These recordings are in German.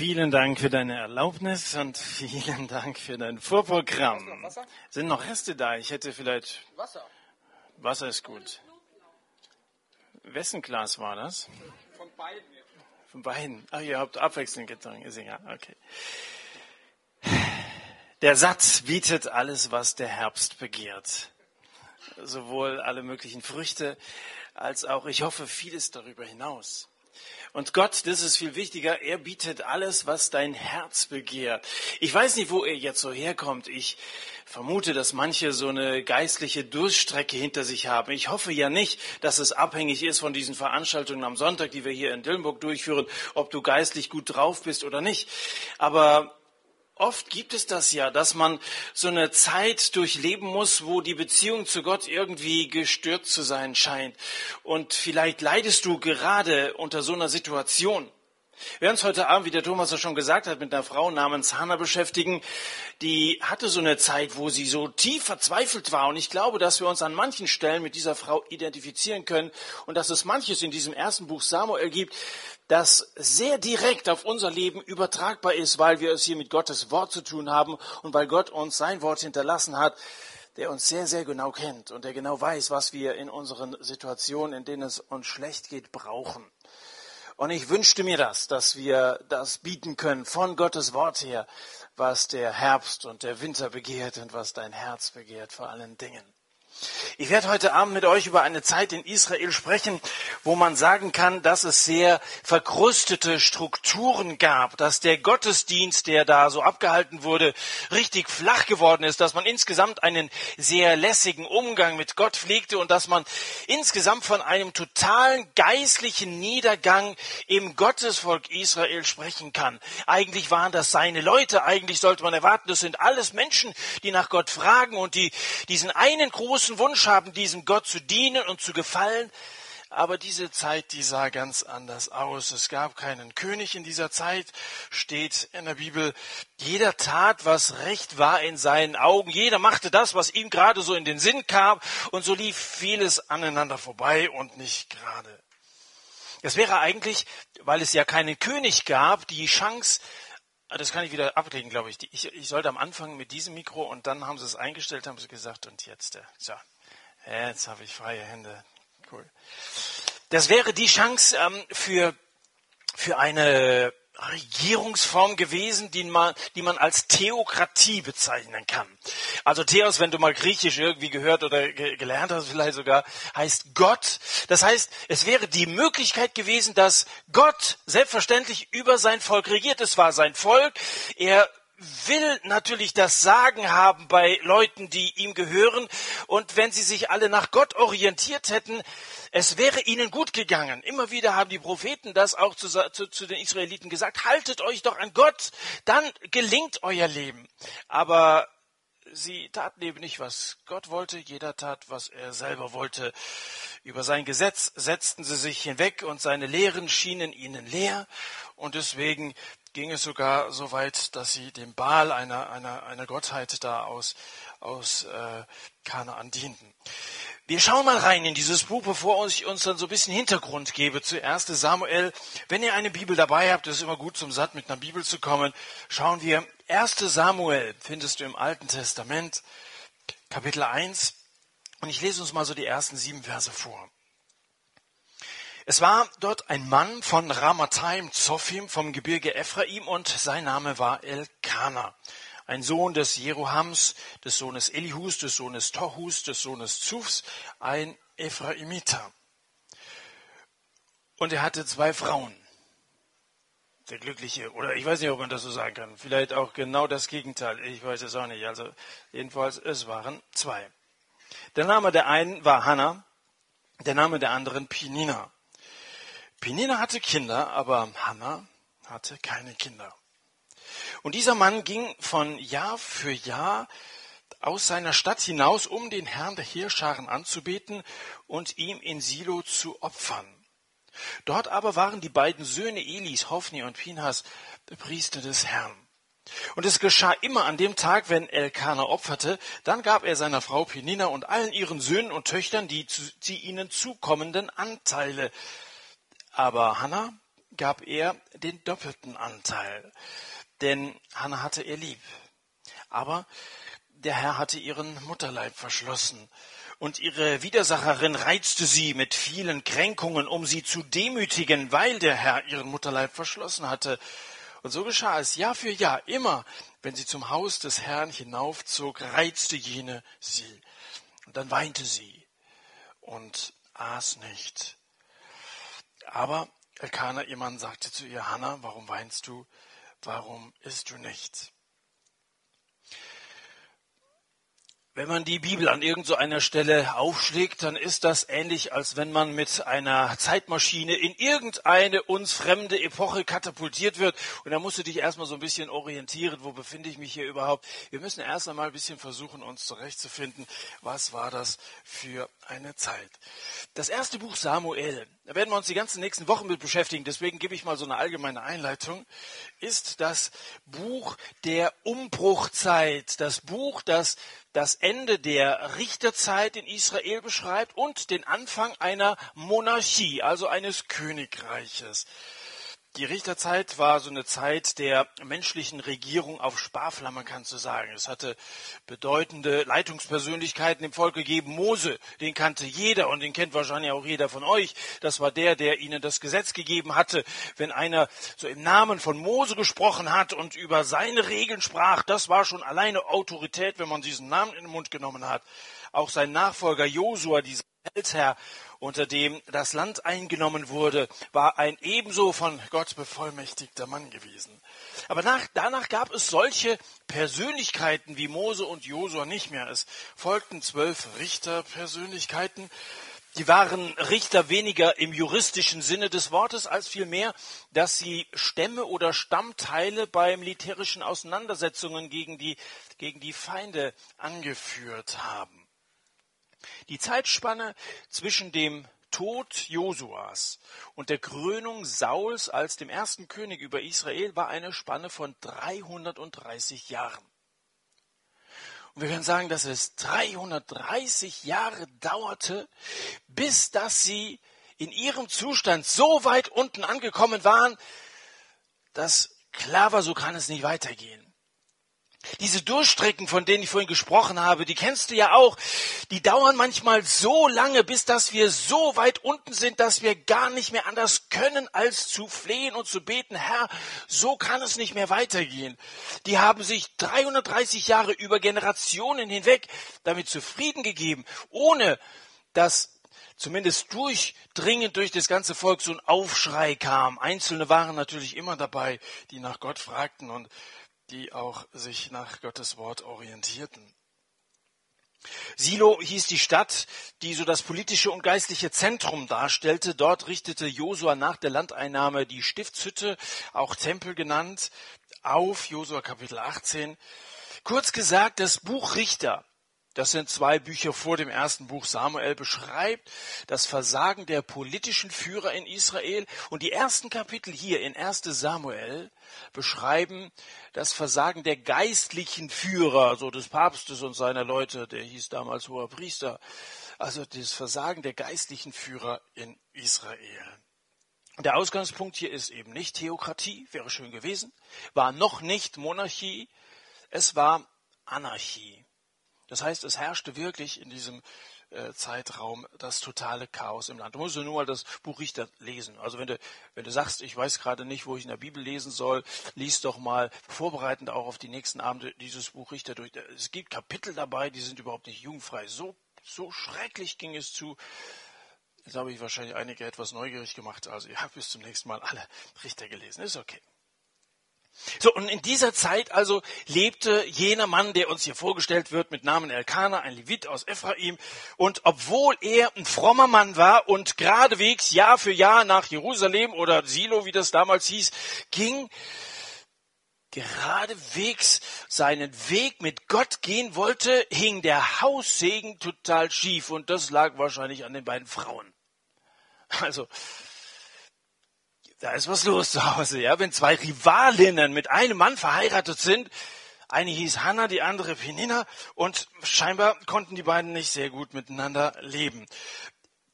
Vielen Dank für deine Erlaubnis und vielen Dank für dein Vorprogramm. Noch? Sind noch Reste da? Ich hätte vielleicht. Wasser. Wasser ist gut. Wessen Glas war das? Von beiden. Von beiden. Ach, ihr habt abwechselnd getrunken. Ist egal. Okay. Der Satz bietet alles, was der Herbst begehrt. Sowohl alle möglichen Früchte als auch, ich hoffe, vieles darüber hinaus. Und Gott, das ist viel wichtiger, er bietet alles, was dein Herz begehrt. Ich weiß nicht, wo er jetzt so herkommt. Ich vermute, dass manche so eine geistliche Durststrecke hinter sich haben. Ich hoffe ja nicht, dass es abhängig ist von diesen Veranstaltungen am Sonntag, die wir hier in Dillenburg durchführen, ob du geistlich gut drauf bist oder nicht. Aber Oft gibt es das ja, dass man so eine Zeit durchleben muss, wo die Beziehung zu Gott irgendwie gestört zu sein scheint. Und vielleicht leidest du gerade unter so einer Situation. Wir werden uns heute Abend, wie der Thomas ja schon gesagt hat, mit einer Frau namens Hannah beschäftigen. Die hatte so eine Zeit, wo sie so tief verzweifelt war. Und ich glaube, dass wir uns an manchen Stellen mit dieser Frau identifizieren können und dass es manches in diesem ersten Buch Samuel gibt, das sehr direkt auf unser Leben übertragbar ist, weil wir es hier mit Gottes Wort zu tun haben und weil Gott uns sein Wort hinterlassen hat, der uns sehr, sehr genau kennt und der genau weiß, was wir in unseren Situationen, in denen es uns schlecht geht, brauchen. Und ich wünschte mir das, dass wir das bieten können von Gottes Wort her, was der Herbst und der Winter begehrt und was dein Herz begehrt vor allen Dingen. Ich werde heute Abend mit euch über eine Zeit in Israel sprechen, wo man sagen kann, dass es sehr verkrustete Strukturen gab, dass der Gottesdienst, der da so abgehalten wurde, richtig flach geworden ist, dass man insgesamt einen sehr lässigen Umgang mit Gott pflegte und dass man insgesamt von einem totalen geistlichen Niedergang im Gottesvolk Israel sprechen kann. Eigentlich waren das seine Leute, eigentlich sollte man erwarten, das sind alles Menschen, die nach Gott fragen und die diesen einen großen großen Wunsch haben, diesem Gott zu dienen und zu gefallen. Aber diese Zeit, die sah ganz anders aus. Es gab keinen König in dieser Zeit, steht in der Bibel. Jeder tat, was recht war in seinen Augen. Jeder machte das, was ihm gerade so in den Sinn kam. Und so lief vieles aneinander vorbei und nicht gerade. Es wäre eigentlich, weil es ja keinen König gab, die Chance, das kann ich wieder ablegen, glaube ich. ich. Ich sollte am Anfang mit diesem Mikro und dann haben sie es eingestellt, haben sie gesagt, und jetzt, äh, so, jetzt habe ich freie Hände. Cool. Das wäre die Chance ähm, für, für eine Regierungsform gewesen, die man, die man als Theokratie bezeichnen kann. Also Theos, wenn du mal Griechisch irgendwie gehört oder ge gelernt hast, vielleicht sogar, heißt Gott. Das heißt, es wäre die Möglichkeit gewesen, dass Gott selbstverständlich über sein Volk regiert. Es war sein Volk. Er will natürlich das Sagen haben bei Leuten, die ihm gehören. Und wenn sie sich alle nach Gott orientiert hätten, es wäre ihnen gut gegangen. Immer wieder haben die Propheten das auch zu, zu, zu, den Israeliten gesagt. Haltet euch doch an Gott, dann gelingt euer Leben. Aber sie taten eben nicht, was Gott wollte. Jeder tat, was er selber wollte. Über sein Gesetz setzten sie sich hinweg und seine Lehren schienen ihnen leer. Und deswegen ging es sogar so weit, dass sie dem Baal einer, einer, einer Gottheit da aus, aus äh, Kanaan dienten. Wir schauen mal rein in dieses Buch, bevor ich uns dann so ein bisschen Hintergrund gebe zu 1. Samuel. Wenn ihr eine Bibel dabei habt, ist es immer gut zum Satt mit einer Bibel zu kommen. Schauen wir 1. Samuel, findest du im Alten Testament, Kapitel 1. Und ich lese uns mal so die ersten sieben Verse vor. Es war dort ein Mann von Ramathaim Zophim vom Gebirge Ephraim und sein Name war Elkanah ein Sohn des Jerohams, des Sohnes Elihus, des Sohnes Tohus, des Sohnes Zufs, ein Ephraimiter. Und er hatte zwei Frauen. Der Glückliche, oder ich weiß nicht, ob man das so sagen kann. Vielleicht auch genau das Gegenteil. Ich weiß es auch nicht. Also, jedenfalls, es waren zwei. Der Name der einen war Hannah, der Name der anderen Pinina. Pinina hatte Kinder, aber Hannah hatte keine Kinder. Und dieser Mann ging von Jahr für Jahr aus seiner Stadt hinaus, um den Herrn der Heerscharen anzubeten und ihm in Silo zu opfern. Dort aber waren die beiden Söhne Elis, Hophni und Pinhas, Priester des Herrn. Und es geschah immer an dem Tag, wenn Elkanah opferte, dann gab er seiner Frau Penina und allen ihren Söhnen und Töchtern die, die ihnen zukommenden Anteile. Aber Hannah gab er den doppelten Anteil, denn Hannah hatte er lieb. Aber der Herr hatte ihren Mutterleib verschlossen und ihre Widersacherin reizte sie mit vielen Kränkungen, um sie zu demütigen, weil der Herr ihren Mutterleib verschlossen hatte. Und so geschah es Jahr für Jahr, immer, wenn sie zum Haus des Herrn hinaufzog, reizte jene sie. Und dann weinte sie und aß nicht. Aber Elkanah, ihr Mann, sagte zu ihr, Hannah, warum weinst du? Warum isst du nicht? Wenn man die Bibel an irgendeiner Stelle aufschlägt, dann ist das ähnlich, als wenn man mit einer Zeitmaschine in irgendeine uns fremde Epoche katapultiert wird. Und da musst du dich erstmal so ein bisschen orientieren, wo befinde ich mich hier überhaupt. Wir müssen erst einmal ein bisschen versuchen, uns zurechtzufinden, was war das für eine Zeit. Das erste Buch Samuel, da werden wir uns die ganzen nächsten Wochen mit beschäftigen, deswegen gebe ich mal so eine allgemeine Einleitung, ist das Buch der Umbruchzeit, das Buch, das das Ende der Richterzeit in Israel beschreibt und den Anfang einer Monarchie, also eines Königreiches. Die Richterzeit war so eine Zeit der menschlichen Regierung auf Sparflamme, kannst du sagen. Es hatte bedeutende Leitungspersönlichkeiten im Volk gegeben. Mose, den kannte jeder und den kennt wahrscheinlich auch jeder von euch. Das war der, der ihnen das Gesetz gegeben hatte. Wenn einer so im Namen von Mose gesprochen hat und über seine Regeln sprach, das war schon alleine Autorität, wenn man diesen Namen in den Mund genommen hat. Auch sein Nachfolger Josua, dieser Feldherr, unter dem das Land eingenommen wurde, war ein ebenso von Gott bevollmächtigter Mann gewesen. Aber nach, danach gab es solche Persönlichkeiten wie Mose und Josua nicht mehr. Es folgten zwölf Richterpersönlichkeiten. Die waren Richter weniger im juristischen Sinne des Wortes als vielmehr, dass sie Stämme oder Stammteile bei militärischen Auseinandersetzungen gegen die, gegen die Feinde angeführt haben. Die Zeitspanne zwischen dem Tod Josuas und der Krönung Sauls als dem ersten König über Israel war eine Spanne von 330 Jahren. Und wir können sagen, dass es 330 Jahre dauerte, bis dass sie in ihrem Zustand so weit unten angekommen waren, dass klar war, so kann es nicht weitergehen. Diese Durchstrecken, von denen ich vorhin gesprochen habe, die kennst du ja auch, die dauern manchmal so lange, bis dass wir so weit unten sind, dass wir gar nicht mehr anders können, als zu flehen und zu beten, Herr, so kann es nicht mehr weitergehen. Die haben sich 330 Jahre über Generationen hinweg damit zufrieden gegeben, ohne dass zumindest durchdringend durch das ganze Volk so ein Aufschrei kam. Einzelne waren natürlich immer dabei, die nach Gott fragten und die auch sich nach Gottes Wort orientierten. Silo hieß die Stadt, die so das politische und geistliche Zentrum darstellte. Dort richtete Josua nach der Landeinnahme die Stiftshütte, auch Tempel genannt, auf, Josua Kapitel 18. Kurz gesagt, das Buch Richter das sind zwei Bücher vor dem ersten Buch Samuel, beschreibt das Versagen der politischen Führer in Israel. Und die ersten Kapitel hier in 1 Samuel beschreiben das Versagen der geistlichen Führer, so des Papstes und seiner Leute, der hieß damals hoher Priester. Also das Versagen der geistlichen Führer in Israel. Der Ausgangspunkt hier ist eben nicht Theokratie, wäre schön gewesen, war noch nicht Monarchie, es war Anarchie. Das heißt, es herrschte wirklich in diesem äh, Zeitraum das totale Chaos im Land. Du musst nur mal das Buch Richter lesen. Also wenn du, wenn du sagst, ich weiß gerade nicht, wo ich in der Bibel lesen soll, lies doch mal vorbereitend auch auf die nächsten Abende dieses Buch Richter durch. Es gibt Kapitel dabei, die sind überhaupt nicht jugendfrei. So, so schrecklich ging es zu. Jetzt habe ich wahrscheinlich einige etwas neugierig gemacht. Also ihr habt bis zum nächsten Mal alle Richter gelesen. Ist okay. So, und in dieser Zeit also lebte jener Mann, der uns hier vorgestellt wird, mit Namen Elkanah, ein Levit aus Ephraim. Und obwohl er ein frommer Mann war und geradewegs Jahr für Jahr nach Jerusalem oder Silo, wie das damals hieß, ging, geradewegs seinen Weg mit Gott gehen wollte, hing der Haussegen total schief. Und das lag wahrscheinlich an den beiden Frauen. Also, da ist was los zu Hause, ja. Wenn zwei Rivalinnen mit einem Mann verheiratet sind, eine hieß Hannah, die andere Penina, und scheinbar konnten die beiden nicht sehr gut miteinander leben.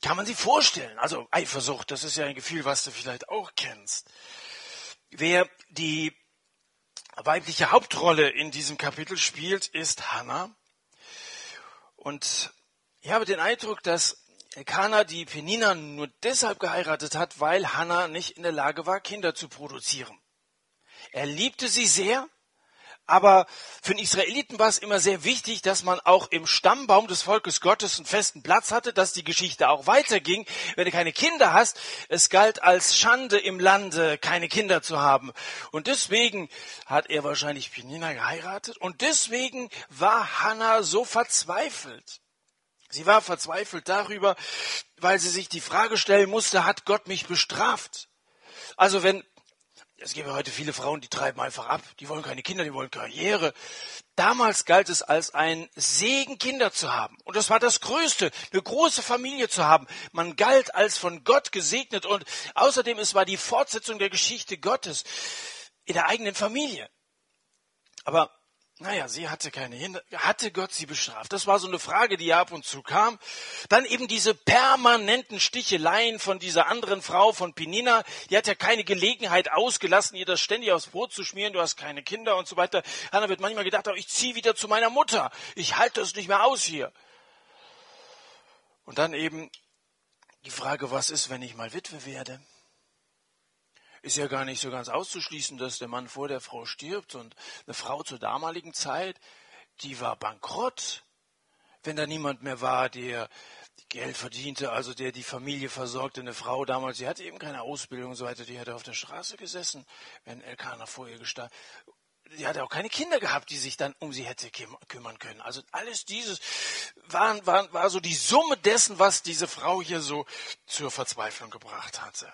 kann man sich vorstellen. Also Eifersucht, das ist ja ein Gefühl, was du vielleicht auch kennst. Wer die weibliche Hauptrolle in diesem Kapitel spielt, ist Hannah. Und ich habe den Eindruck, dass Elkanah die Penina nur deshalb geheiratet hat, weil Hannah nicht in der Lage war, Kinder zu produzieren. Er liebte sie sehr, aber für den Israeliten war es immer sehr wichtig, dass man auch im Stammbaum des Volkes Gottes einen festen Platz hatte, dass die Geschichte auch weiterging. Wenn du keine Kinder hast, es galt als Schande im Lande, keine Kinder zu haben. Und deswegen hat er wahrscheinlich Penina geheiratet und deswegen war Hannah so verzweifelt. Sie war verzweifelt darüber, weil sie sich die Frage stellen musste, hat Gott mich bestraft? Also wenn es gibt heute viele Frauen, die treiben einfach ab. Die wollen keine Kinder, die wollen Karriere. Damals galt es als ein Segen, Kinder zu haben. Und das war das Größte, eine große Familie zu haben. Man galt als von Gott gesegnet und außerdem es war die Fortsetzung der Geschichte Gottes in der eigenen Familie. Aber naja, sie hatte keine Kinder. Hatte Gott sie bestraft? Das war so eine Frage, die ab und zu kam. Dann eben diese permanenten Sticheleien von dieser anderen Frau, von Penina. Die hat ja keine Gelegenheit ausgelassen, ihr das ständig aufs Brot zu schmieren. Du hast keine Kinder und so weiter. Hannah wird manchmal gedacht, ich ziehe wieder zu meiner Mutter. Ich halte das nicht mehr aus hier. Und dann eben die Frage, was ist, wenn ich mal Witwe werde? Ist ja gar nicht so ganz auszuschließen, dass der Mann vor der Frau stirbt und eine Frau zur damaligen Zeit, die war bankrott, wenn da niemand mehr war, der Geld verdiente, also der die Familie versorgte. Eine Frau damals, die hatte eben keine Ausbildung und so weiter, die hatte auf der Straße gesessen, wenn Elkanah vor ihr gestanden. Die hatte auch keine Kinder gehabt, die sich dann um sie hätte kümmern können. Also alles dieses war, war, war so die Summe dessen, was diese Frau hier so zur Verzweiflung gebracht hatte.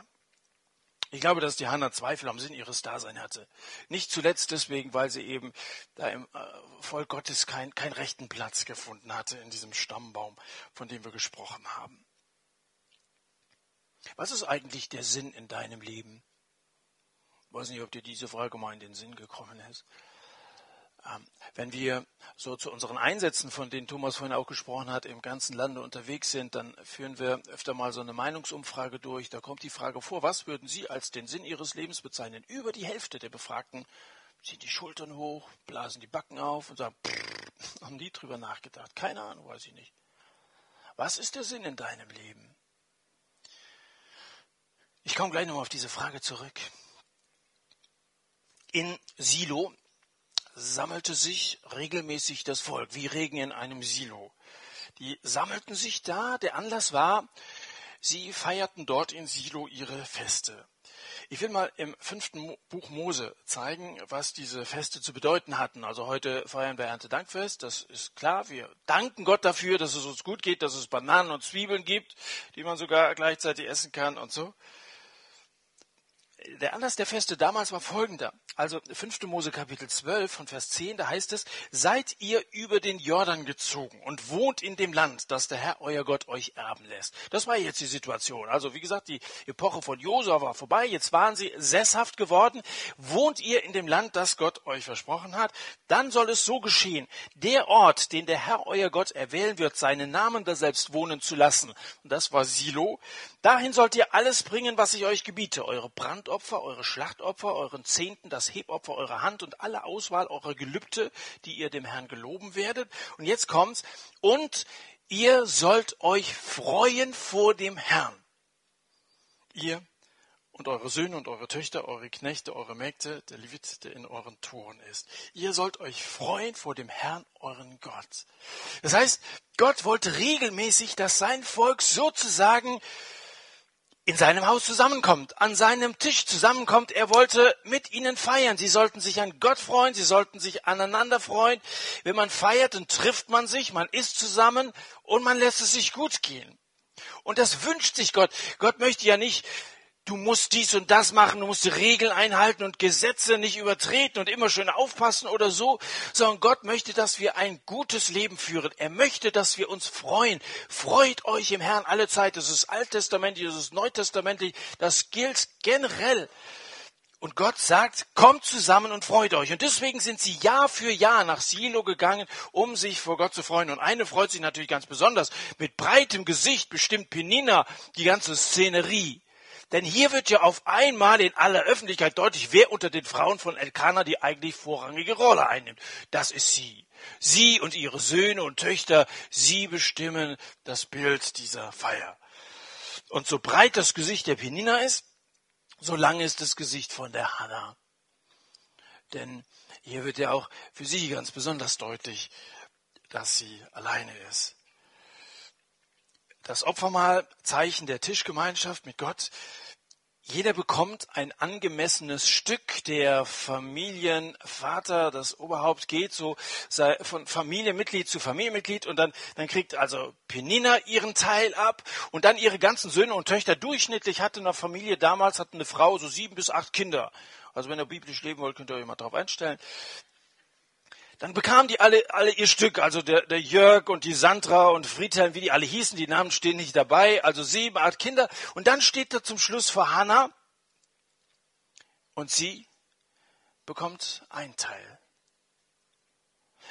Ich glaube, dass die Hannah Zweifel am Sinn ihres Daseins hatte. Nicht zuletzt deswegen, weil sie eben da im äh, Volk Gottes keinen kein rechten Platz gefunden hatte in diesem Stammbaum, von dem wir gesprochen haben. Was ist eigentlich der Sinn in deinem Leben? Ich weiß nicht, ob dir diese Frage mal in den Sinn gekommen ist. Ähm, wenn wir so zu unseren Einsätzen, von denen Thomas vorhin auch gesprochen hat, im ganzen Lande unterwegs sind, dann führen wir öfter mal so eine Meinungsumfrage durch. Da kommt die Frage vor, was würden Sie als den Sinn Ihres Lebens bezeichnen? Über die Hälfte der Befragten ziehen die Schultern hoch, blasen die Backen auf und sagen, pff, haben die drüber nachgedacht? Keine Ahnung, weiß ich nicht. Was ist der Sinn in deinem Leben? Ich komme gleich nochmal auf diese Frage zurück. In Silo sammelte sich regelmäßig das Volk, wie Regen in einem Silo. Die sammelten sich da, der Anlass war, sie feierten dort in Silo ihre Feste. Ich will mal im fünften Buch Mose zeigen, was diese Feste zu bedeuten hatten. Also heute feiern wir Erntedankfest, das ist klar. Wir danken Gott dafür, dass es uns gut geht, dass es Bananen und Zwiebeln gibt, die man sogar gleichzeitig essen kann und so der Anlass der Feste damals war folgender. Also 5. Mose Kapitel 12 von Vers 10, da heißt es, seid ihr über den Jordan gezogen und wohnt in dem Land, das der Herr euer Gott euch erben lässt. Das war jetzt die Situation. Also wie gesagt, die Epoche von Josua war vorbei, jetzt waren sie sesshaft geworden. Wohnt ihr in dem Land, das Gott euch versprochen hat, dann soll es so geschehen. Der Ort, den der Herr euer Gott erwählen wird, seinen Namen da selbst wohnen zu lassen. Und das war Silo. Dahin sollt ihr alles bringen, was ich euch gebiete, eure Brandopfer, Brandopfer, eure Schlachtopfer, euren Zehnten, das Hebopfer eurer Hand und alle Auswahl eurer Gelübde, die ihr dem Herrn geloben werdet. Und jetzt kommt's. Und ihr sollt euch freuen vor dem Herrn. Ihr und eure Söhne und eure Töchter, eure Knechte, eure Mägde, der Levit, der in euren Toren ist. Ihr sollt euch freuen vor dem Herrn, euren Gott. Das heißt, Gott wollte regelmäßig, dass sein Volk sozusagen in seinem Haus zusammenkommt, an seinem Tisch zusammenkommt. Er wollte mit ihnen feiern. Sie sollten sich an Gott freuen, sie sollten sich aneinander freuen. Wenn man feiert, dann trifft man sich, man isst zusammen und man lässt es sich gut gehen. Und das wünscht sich Gott. Gott möchte ja nicht du musst dies und das machen, du musst die Regeln einhalten und Gesetze nicht übertreten und immer schön aufpassen oder so, sondern Gott möchte, dass wir ein gutes Leben führen. Er möchte, dass wir uns freuen. Freut euch im Herrn alle Zeit. Das ist alttestamentlich, das ist neutestamentlich, das gilt generell. Und Gott sagt, kommt zusammen und freut euch. Und deswegen sind sie Jahr für Jahr nach Silo gegangen, um sich vor Gott zu freuen. Und eine freut sich natürlich ganz besonders. Mit breitem Gesicht bestimmt Penina die ganze Szenerie. Denn hier wird ja auf einmal in aller Öffentlichkeit deutlich, wer unter den Frauen von Elkanah die eigentlich vorrangige Rolle einnimmt. Das ist sie. Sie und ihre Söhne und Töchter, sie bestimmen das Bild dieser Feier. Und so breit das Gesicht der Penina ist, so lang ist das Gesicht von der Hannah. Denn hier wird ja auch für sie ganz besonders deutlich, dass sie alleine ist. Das Opfermahl, Zeichen der Tischgemeinschaft mit Gott, jeder bekommt ein angemessenes Stück. Der Familienvater, das Oberhaupt geht so von Familienmitglied zu Familienmitglied und dann, dann kriegt also Penina ihren Teil ab und dann ihre ganzen Söhne und Töchter. Durchschnittlich hatte eine Familie damals, hatte eine Frau so sieben bis acht Kinder. Also wenn ihr biblisch leben wollt, könnt ihr euch mal drauf einstellen. Dann bekamen die alle, alle ihr Stück, also der, der Jörg und die Sandra und Friedhelm, wie die alle hießen, die Namen stehen nicht dabei, also sieben, acht Kinder. Und dann steht da zum Schluss vor Hannah und sie bekommt ein Teil.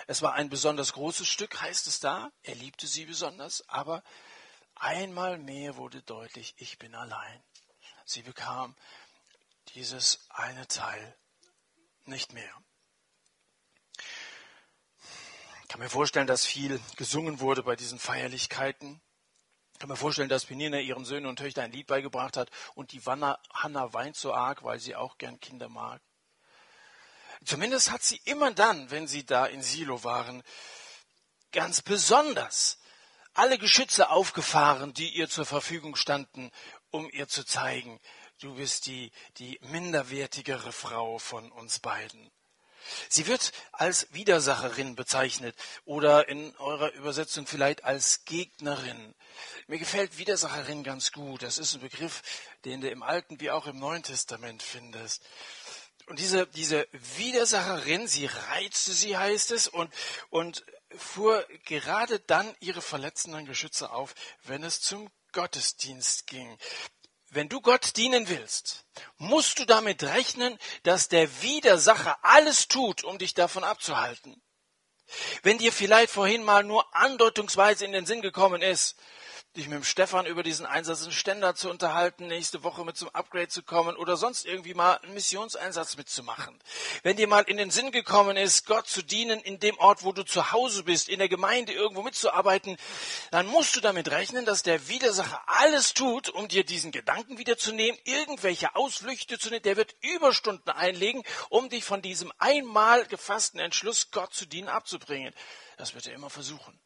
Es war ein besonders großes Stück, heißt es da. Er liebte sie besonders, aber einmal mehr wurde deutlich, ich bin allein. Sie bekam dieses eine Teil nicht mehr kann mir vorstellen, dass viel gesungen wurde bei diesen Feierlichkeiten. Ich kann mir vorstellen, dass Penina ihren Söhnen und Töchtern ein Lied beigebracht hat und die Wanna, Hanna weint so arg, weil sie auch gern Kinder mag. Zumindest hat sie immer dann, wenn sie da in Silo waren, ganz besonders alle Geschütze aufgefahren, die ihr zur Verfügung standen, um ihr zu zeigen, du bist die, die minderwertigere Frau von uns beiden. Sie wird als Widersacherin bezeichnet oder in eurer Übersetzung vielleicht als Gegnerin. Mir gefällt Widersacherin ganz gut. Das ist ein Begriff, den du im Alten wie auch im Neuen Testament findest. Und diese, diese Widersacherin, sie reizte sie, heißt es, und, und fuhr gerade dann ihre verletzenden Geschütze auf, wenn es zum Gottesdienst ging wenn du Gott dienen willst, musst du damit rechnen, dass der Widersacher alles tut, um dich davon abzuhalten. Wenn dir vielleicht vorhin mal nur andeutungsweise in den Sinn gekommen ist, dich mit dem Stefan über diesen Einsatz in Ständer zu unterhalten, nächste Woche mit zum Upgrade zu kommen oder sonst irgendwie mal einen Missionseinsatz mitzumachen. Wenn dir mal in den Sinn gekommen ist, Gott zu dienen in dem Ort, wo du zu Hause bist, in der Gemeinde irgendwo mitzuarbeiten, dann musst du damit rechnen, dass der Widersacher alles tut, um dir diesen Gedanken wiederzunehmen, irgendwelche Ausflüchte zu nehmen. Der wird Überstunden einlegen, um dich von diesem einmal gefassten Entschluss, Gott zu dienen, abzubringen. Das wird er immer versuchen.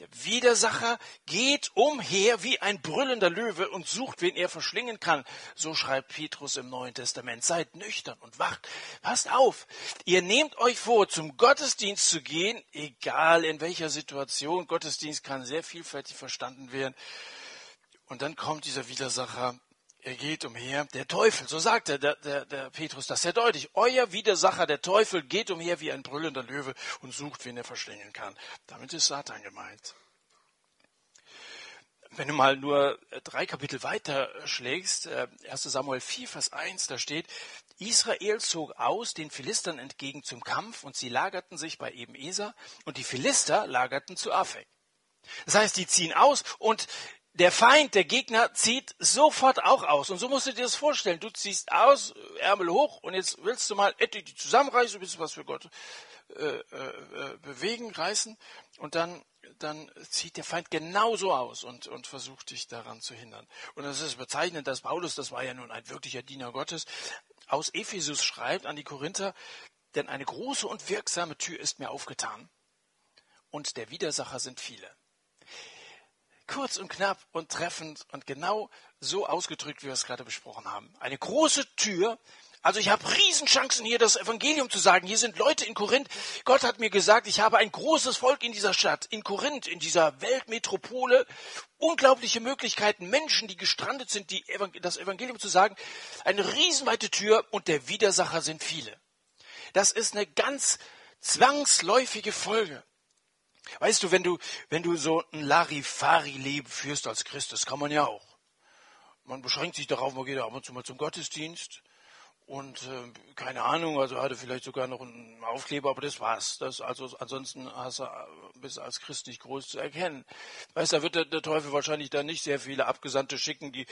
Der Widersacher geht umher wie ein brüllender Löwe und sucht, wen er verschlingen kann. So schreibt Petrus im Neuen Testament. Seid nüchtern und wacht. Passt auf. Ihr nehmt euch vor, zum Gottesdienst zu gehen, egal in welcher Situation. Gottesdienst kann sehr vielfältig verstanden werden. Und dann kommt dieser Widersacher er geht umher, der Teufel, so sagt der, der, der Petrus das sehr deutlich. Euer Widersacher, der Teufel, geht umher wie ein brüllender Löwe und sucht, wen er verschlingen kann. Damit ist Satan gemeint. Wenn du mal nur drei Kapitel weiter schlägst, 1 äh, Samuel 4, Vers 1, da steht, Israel zog aus den Philistern entgegen zum Kampf und sie lagerten sich bei Ebenezer und die Philister lagerten zu Afek. Das heißt, die ziehen aus und der Feind, der Gegner, zieht sofort auch aus. Und so musst du dir das vorstellen. Du ziehst aus, Ärmel hoch, und jetzt willst du mal etwa die zusammenreißen, ein bisschen was für Gott äh, äh, äh, bewegen, reißen. Und dann, dann zieht der Feind genauso aus und, und versucht dich daran zu hindern. Und das ist bezeichnend, dass Paulus, das war ja nun ein wirklicher Diener Gottes, aus Ephesus schreibt an die Korinther, denn eine große und wirksame Tür ist mir aufgetan. Und der Widersacher sind viele kurz und knapp und treffend und genau so ausgedrückt, wie wir es gerade besprochen haben. Eine große Tür. Also ich habe Riesenchancen hier das Evangelium zu sagen. Hier sind Leute in Korinth. Gott hat mir gesagt, ich habe ein großes Volk in dieser Stadt, in Korinth, in dieser Weltmetropole. Unglaubliche Möglichkeiten, Menschen, die gestrandet sind, die das Evangelium zu sagen. Eine riesenweite Tür und der Widersacher sind viele. Das ist eine ganz zwangsläufige Folge. Weißt du, wenn du, wenn du so ein Larifari-Leben führst als Christ, das kann man ja auch. Man beschränkt sich darauf, man geht ab und zu mal zum Gottesdienst und äh, keine Ahnung, also hatte vielleicht sogar noch einen Aufkleber, aber das war's. Das, also ansonsten hast du, bist du als Christ nicht groß zu erkennen. Weißt, da wird der, der, Teufel wahrscheinlich da nicht sehr viele Abgesandte schicken, die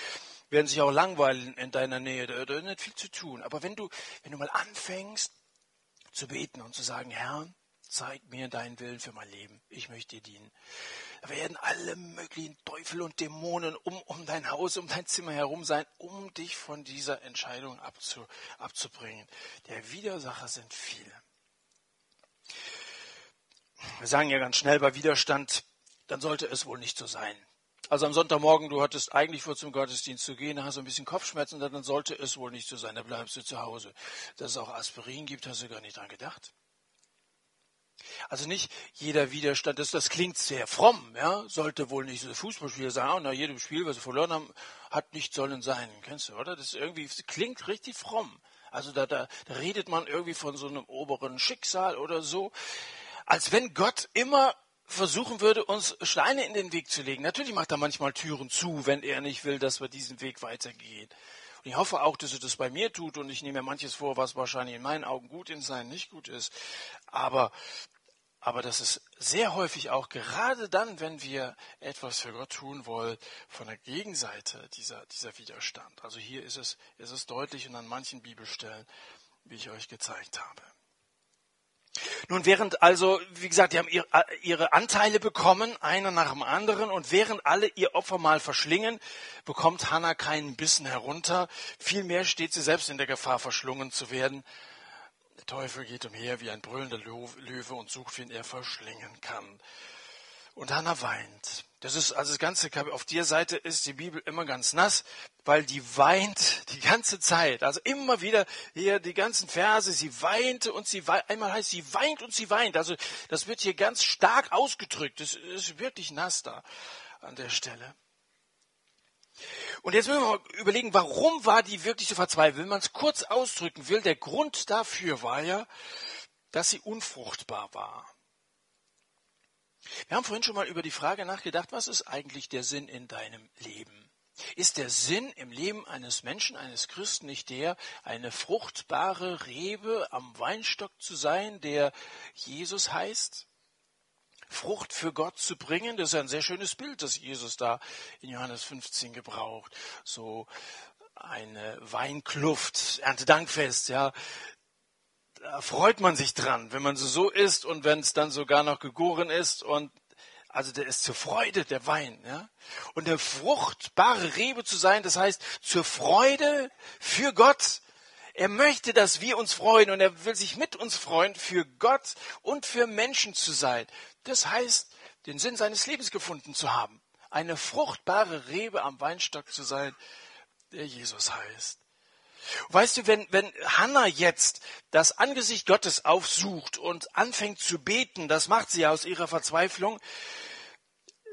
werden sich auch langweilen in deiner Nähe. Da, da ist nicht viel zu tun. Aber wenn du, wenn du mal anfängst zu beten und zu sagen, Herr, zeig mir deinen Willen für mein Leben. Ich möchte dir dienen. Da werden alle möglichen Teufel und Dämonen um, um dein Haus, um dein Zimmer herum sein, um dich von dieser Entscheidung abzu, abzubringen. Der Widersacher sind viele. Wir sagen ja ganz schnell bei Widerstand, dann sollte es wohl nicht so sein. Also am Sonntagmorgen, du hattest eigentlich vor zum Gottesdienst zu gehen, hast ein bisschen Kopfschmerzen, dann sollte es wohl nicht so sein, dann bleibst du zu Hause. Dass es auch Aspirin gibt, hast du gar nicht dran gedacht. Also nicht jeder Widerstand, das, das klingt sehr fromm, ja, sollte wohl nicht so Fußballspieler sagen, oh, nach jedem Spiel, was sie verloren haben, hat nicht sollen sein. Kennst du, oder? Das irgendwie das klingt richtig fromm. Also da, da, da redet man irgendwie von so einem oberen Schicksal oder so, als wenn Gott immer versuchen würde, uns Steine in den Weg zu legen. Natürlich macht er manchmal Türen zu, wenn er nicht will, dass wir diesen Weg weitergehen. Und ich hoffe auch, dass er das bei mir tut und ich nehme mir manches vor, was wahrscheinlich in meinen Augen gut in sein nicht gut ist. Aber aber das ist sehr häufig auch gerade dann, wenn wir etwas für Gott tun wollen, von der Gegenseite dieser, dieser Widerstand. Also hier ist es, ist es deutlich und an manchen Bibelstellen, wie ich euch gezeigt habe. Nun, während also, wie gesagt, die haben ihre Anteile bekommen, einer nach dem anderen, und während alle ihr Opfer mal verschlingen, bekommt Hannah keinen Bissen herunter. Vielmehr steht sie selbst in der Gefahr, verschlungen zu werden. Teufel geht umher wie ein brüllender Löwe und sucht, wen er verschlingen kann. Und Hannah weint. Das ist also das ganze Kapitel. Auf der Seite ist die Bibel immer ganz nass, weil die weint die ganze Zeit. Also immer wieder hier die ganzen Verse. Sie weinte und sie weint. Einmal heißt sie weint und sie weint. Also das wird hier ganz stark ausgedrückt. Das ist wirklich nass da an der Stelle. Und jetzt müssen wir mal überlegen, warum war die wirklich so verzweifelt? Wenn man es kurz ausdrücken will, der Grund dafür war ja, dass sie unfruchtbar war. Wir haben vorhin schon mal über die Frage nachgedacht, was ist eigentlich der Sinn in deinem Leben? Ist der Sinn im Leben eines Menschen, eines Christen nicht der, eine fruchtbare Rebe am Weinstock zu sein, der Jesus heißt? Frucht für Gott zu bringen. Das ist ein sehr schönes Bild, das Jesus da in Johannes 15 gebraucht. So eine Weinkluft, Erntedankfest, ja. Da freut man sich dran, wenn man so so isst und wenn es dann sogar noch gegoren ist und also der ist zur Freude der Wein, ja. Und eine fruchtbare Rebe zu sein, das heißt zur Freude für Gott, er möchte, dass wir uns freuen und er will sich mit uns freuen, für Gott und für Menschen zu sein. Das heißt, den Sinn seines Lebens gefunden zu haben. Eine fruchtbare Rebe am Weinstock zu sein, der Jesus heißt. Weißt du, wenn, wenn Hannah jetzt das Angesicht Gottes aufsucht und anfängt zu beten, das macht sie aus ihrer Verzweiflung,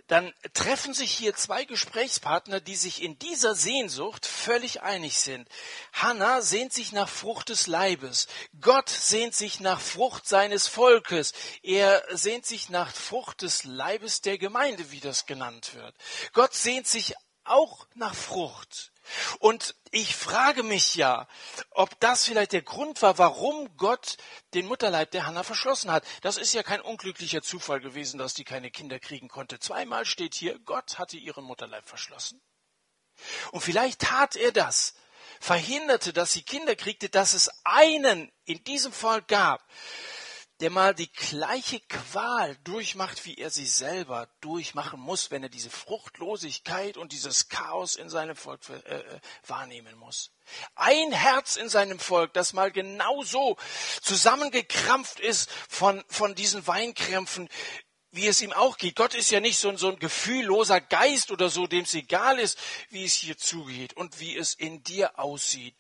dann treffen sich hier zwei Gesprächspartner, die sich in dieser Sehnsucht völlig einig sind. Hannah sehnt sich nach Frucht des Leibes. Gott sehnt sich nach Frucht seines Volkes. Er sehnt sich nach Frucht des Leibes der Gemeinde, wie das genannt wird. Gott sehnt sich auch nach Frucht. Und ich frage mich ja, ob das vielleicht der Grund war, warum Gott den Mutterleib der Hanna verschlossen hat. Das ist ja kein unglücklicher Zufall gewesen, dass die keine Kinder kriegen konnte. Zweimal steht hier, Gott hatte ihren Mutterleib verschlossen. Und vielleicht tat er das, verhinderte, dass sie Kinder kriegte, dass es einen in diesem Volk gab, der mal die gleiche Qual durchmacht, wie er sie selber durchmachen muss, wenn er diese Fruchtlosigkeit und dieses Chaos in seinem Volk äh, äh, wahrnehmen muss. Ein Herz in seinem Volk, das mal genauso zusammengekrampft ist von, von diesen Weinkrämpfen, wie es ihm auch geht. Gott ist ja nicht so ein, so ein gefühlloser Geist oder so, dem es egal ist, wie es hier zugeht und wie es in dir aussieht,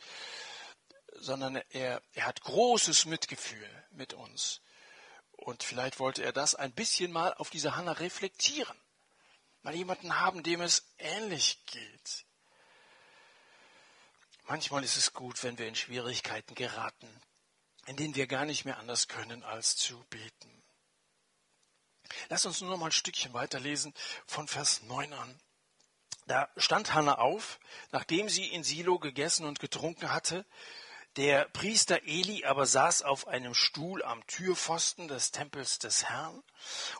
sondern er, er hat großes Mitgefühl mit uns. Und vielleicht wollte er das ein bisschen mal auf diese Hanna reflektieren. Mal jemanden haben, dem es ähnlich geht. Manchmal ist es gut, wenn wir in Schwierigkeiten geraten, in denen wir gar nicht mehr anders können, als zu beten. Lass uns nur noch mal ein Stückchen weiterlesen von Vers 9 an. Da stand Hannah auf, nachdem sie in Silo gegessen und getrunken hatte. Der Priester Eli aber saß auf einem Stuhl am Türpfosten des Tempels des Herrn,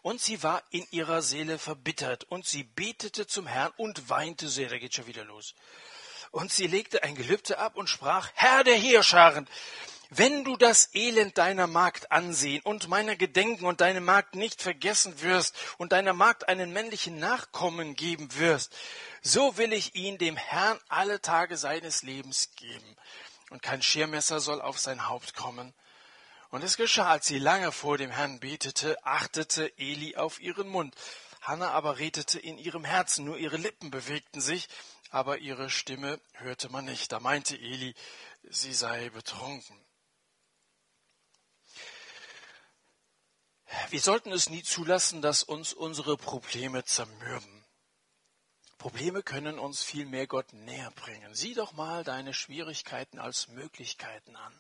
und sie war in ihrer Seele verbittert, und sie betete zum Herrn und weinte sehr. Da geht schon wieder los. Und sie legte ein Gelübde ab und sprach, Herr der Heerscharen, wenn du das Elend deiner Magd ansehen und meiner gedenken und deine Magd nicht vergessen wirst und deiner Magd einen männlichen Nachkommen geben wirst, so will ich ihn dem Herrn alle Tage seines Lebens geben und kein Schirmesser soll auf sein Haupt kommen. Und es geschah, als sie lange vor dem Herrn betete, achtete Eli auf ihren Mund. Hannah aber redete in ihrem Herzen, nur ihre Lippen bewegten sich, aber ihre Stimme hörte man nicht. Da meinte Eli, sie sei betrunken. Wir sollten es nie zulassen, dass uns unsere Probleme zermürben. Probleme können uns viel mehr Gott näher bringen. Sieh doch mal deine Schwierigkeiten als Möglichkeiten an.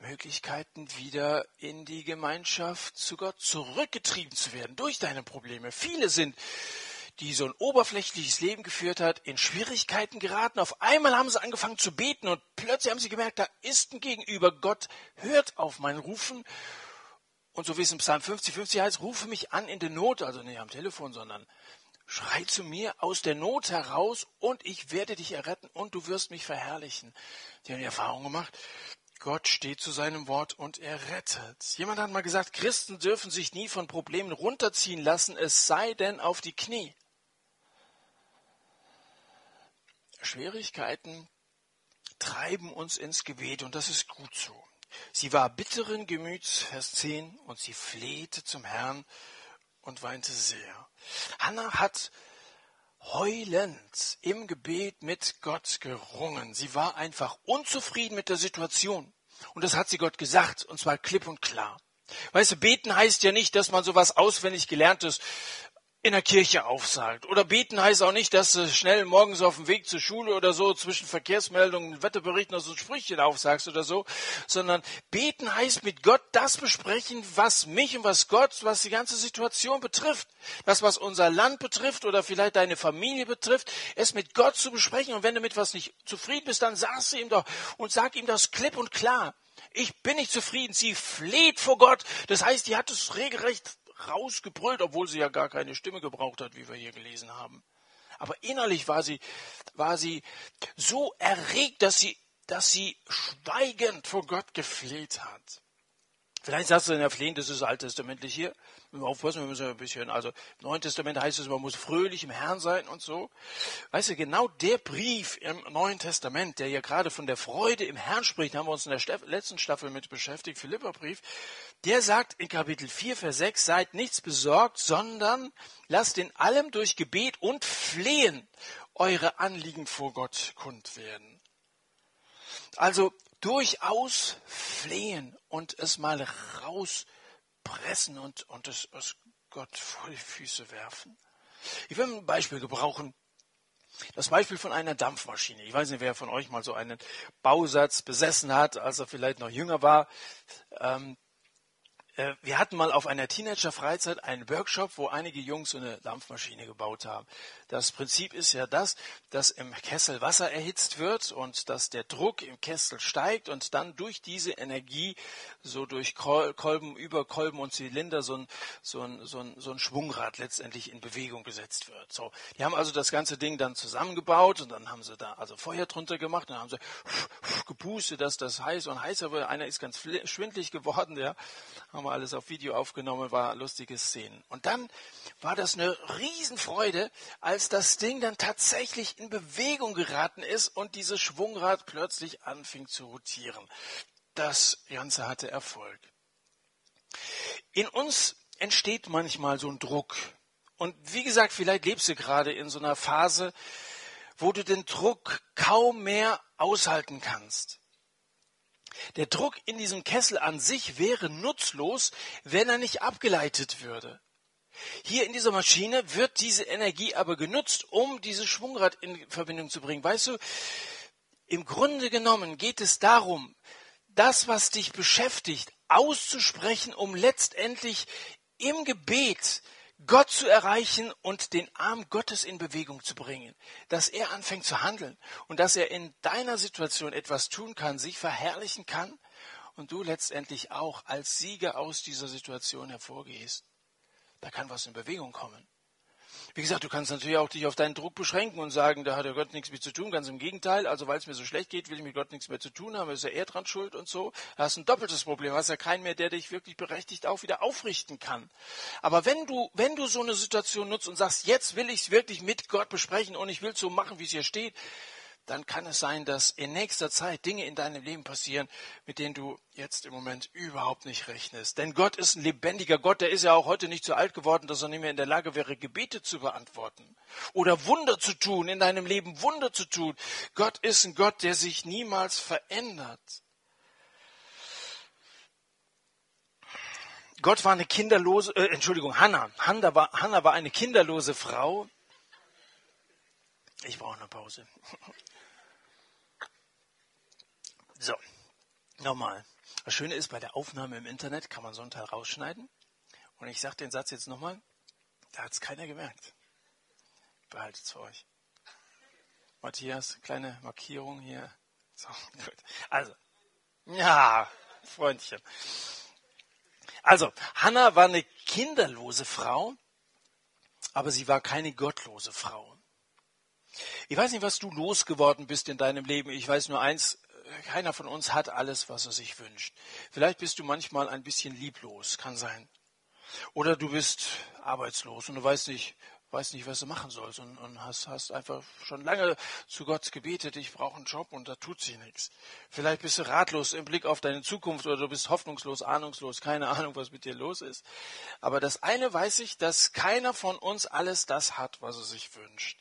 Möglichkeiten, wieder in die Gemeinschaft zu Gott zurückgetrieben zu werden durch deine Probleme. Viele sind, die so ein oberflächliches Leben geführt hat, in Schwierigkeiten geraten. Auf einmal haben sie angefangen zu beten und plötzlich haben sie gemerkt, da ist ein Gegenüber. Gott hört auf mein Rufen. Und so wie es im Psalm 50, 50 heißt, rufe mich an in der Not, also nicht am Telefon, sondern Schrei zu mir aus der Not heraus und ich werde dich erretten und du wirst mich verherrlichen. Die haben die Erfahrung gemacht. Gott steht zu seinem Wort und er rettet. Jemand hat mal gesagt, Christen dürfen sich nie von Problemen runterziehen lassen, es sei denn auf die Knie. Schwierigkeiten treiben uns ins Gebet und das ist gut so. Sie war bitteren Gemüts, Vers 10, und sie flehte zum Herrn und weinte sehr. Hannah hat heulend im Gebet mit Gott gerungen. Sie war einfach unzufrieden mit der Situation. Und das hat sie Gott gesagt, und zwar klipp und klar. Weißt du, beten heißt ja nicht, dass man sowas auswendig gelerntes in der Kirche aufsagt. Oder beten heißt auch nicht, dass du schnell morgens auf dem Weg zur Schule oder so zwischen Verkehrsmeldungen, Wetterberichten noch so ein Sprüchchen aufsagst oder so, sondern beten heißt mit Gott das besprechen, was mich und was Gott, was die ganze Situation betrifft. Das, was unser Land betrifft oder vielleicht deine Familie betrifft, es mit Gott zu besprechen. Und wenn du mit was nicht zufrieden bist, dann sagst du ihm doch und sag ihm das klipp und klar. Ich bin nicht zufrieden. Sie fleht vor Gott. Das heißt, die hat es regelrecht rausgebrüllt, obwohl sie ja gar keine Stimme gebraucht hat, wie wir hier gelesen haben. Aber innerlich war sie, war sie so erregt, dass sie, dass sie schweigend vor Gott gefleht hat. Vielleicht sagst du in der Flehen, das ist alttestamentlich hier. Aufpassen, wir müssen ein bisschen, also im Neuen Testament heißt es, man muss fröhlich im Herrn sein und so. Weißt du, genau der Brief im Neuen Testament, der ja gerade von der Freude im Herrn spricht, haben wir uns in der letzten Staffel mit beschäftigt, Philipperbrief, der sagt in Kapitel 4, Vers 6, seid nichts besorgt, sondern lasst in allem durch Gebet und Flehen eure Anliegen vor Gott kund werden. Also durchaus flehen und es mal rauspressen und, und es, es Gott vor die Füße werfen. Ich will ein Beispiel gebrauchen. Das Beispiel von einer Dampfmaschine. Ich weiß nicht, wer von euch mal so einen Bausatz besessen hat, als er vielleicht noch jünger war. Ähm, äh, wir hatten mal auf einer Teenager-Freizeit einen Workshop, wo einige Jungs so eine Dampfmaschine gebaut haben. Das Prinzip ist ja das, dass im Kessel Wasser erhitzt wird und dass der Druck im Kessel steigt und dann durch diese Energie so durch Kolben, über Kolben und Zylinder so ein, so ein, so ein, so ein Schwungrad letztendlich in Bewegung gesetzt wird. So, die haben also das ganze Ding dann zusammengebaut und dann haben sie da also Feuer drunter gemacht und dann haben sie gepustet, dass das heiß und heißer wird. Einer ist ganz schwindlig geworden, ja haben wir alles auf Video aufgenommen, war lustige Szenen. Und dann war das eine Riesenfreude, als das Ding dann tatsächlich in Bewegung geraten ist und dieses Schwungrad plötzlich anfing zu rotieren. Das Ganze hatte Erfolg. In uns entsteht manchmal so ein Druck. Und wie gesagt, vielleicht lebst du gerade in so einer Phase, wo du den Druck kaum mehr aushalten kannst. Der Druck in diesem Kessel an sich wäre nutzlos, wenn er nicht abgeleitet würde. Hier in dieser Maschine wird diese Energie aber genutzt, um dieses Schwungrad in Verbindung zu bringen. Weißt du, im Grunde genommen geht es darum, das, was dich beschäftigt, auszusprechen, um letztendlich im Gebet Gott zu erreichen und den Arm Gottes in Bewegung zu bringen, dass er anfängt zu handeln und dass er in deiner Situation etwas tun kann, sich verherrlichen kann und du letztendlich auch als Sieger aus dieser Situation hervorgehst. Da kann was in Bewegung kommen. Wie gesagt, du kannst natürlich auch dich auf deinen Druck beschränken und sagen, da hat ja Gott nichts mit zu tun. Ganz im Gegenteil. Also weil es mir so schlecht geht, will ich mit Gott nichts mehr zu tun haben. Ist ja er dran schuld und so. Da hast ein doppeltes Problem. Du hast ja keinen mehr, der dich wirklich berechtigt auch wieder aufrichten kann. Aber wenn du, wenn du so eine Situation nutzt und sagst, jetzt will ich es wirklich mit Gott besprechen und ich will es so machen, wie es hier steht, dann kann es sein, dass in nächster Zeit Dinge in deinem Leben passieren, mit denen du jetzt im Moment überhaupt nicht rechnest. Denn Gott ist ein lebendiger Gott, der ist ja auch heute nicht so alt geworden, dass er nicht mehr in der Lage wäre, Gebete zu beantworten oder Wunder zu tun, in deinem Leben Wunder zu tun. Gott ist ein Gott, der sich niemals verändert. Gott war eine kinderlose, äh, Entschuldigung, Hannah. Hannah war, Hannah war eine kinderlose Frau. Ich brauche eine Pause. So, nochmal. Das Schöne ist, bei der Aufnahme im Internet kann man so einen Teil rausschneiden. Und ich sage den Satz jetzt nochmal, da hat es keiner gemerkt. Behaltet es für euch. Matthias, kleine Markierung hier. So, gut. Also, ja, Freundchen. Also, Hannah war eine kinderlose Frau, aber sie war keine gottlose Frau. Ich weiß nicht, was du losgeworden bist in deinem Leben. Ich weiß nur eins, keiner von uns hat alles, was er sich wünscht. Vielleicht bist du manchmal ein bisschen lieblos, kann sein. Oder du bist arbeitslos und du weißt nicht, weißt nicht, was du machen sollst und, und hast, hast einfach schon lange zu Gott gebetet, ich brauche einen Job und da tut sich nichts. Vielleicht bist du ratlos im Blick auf deine Zukunft oder du bist hoffnungslos, ahnungslos, keine Ahnung, was mit dir los ist. Aber das eine weiß ich, dass keiner von uns alles das hat, was er sich wünscht.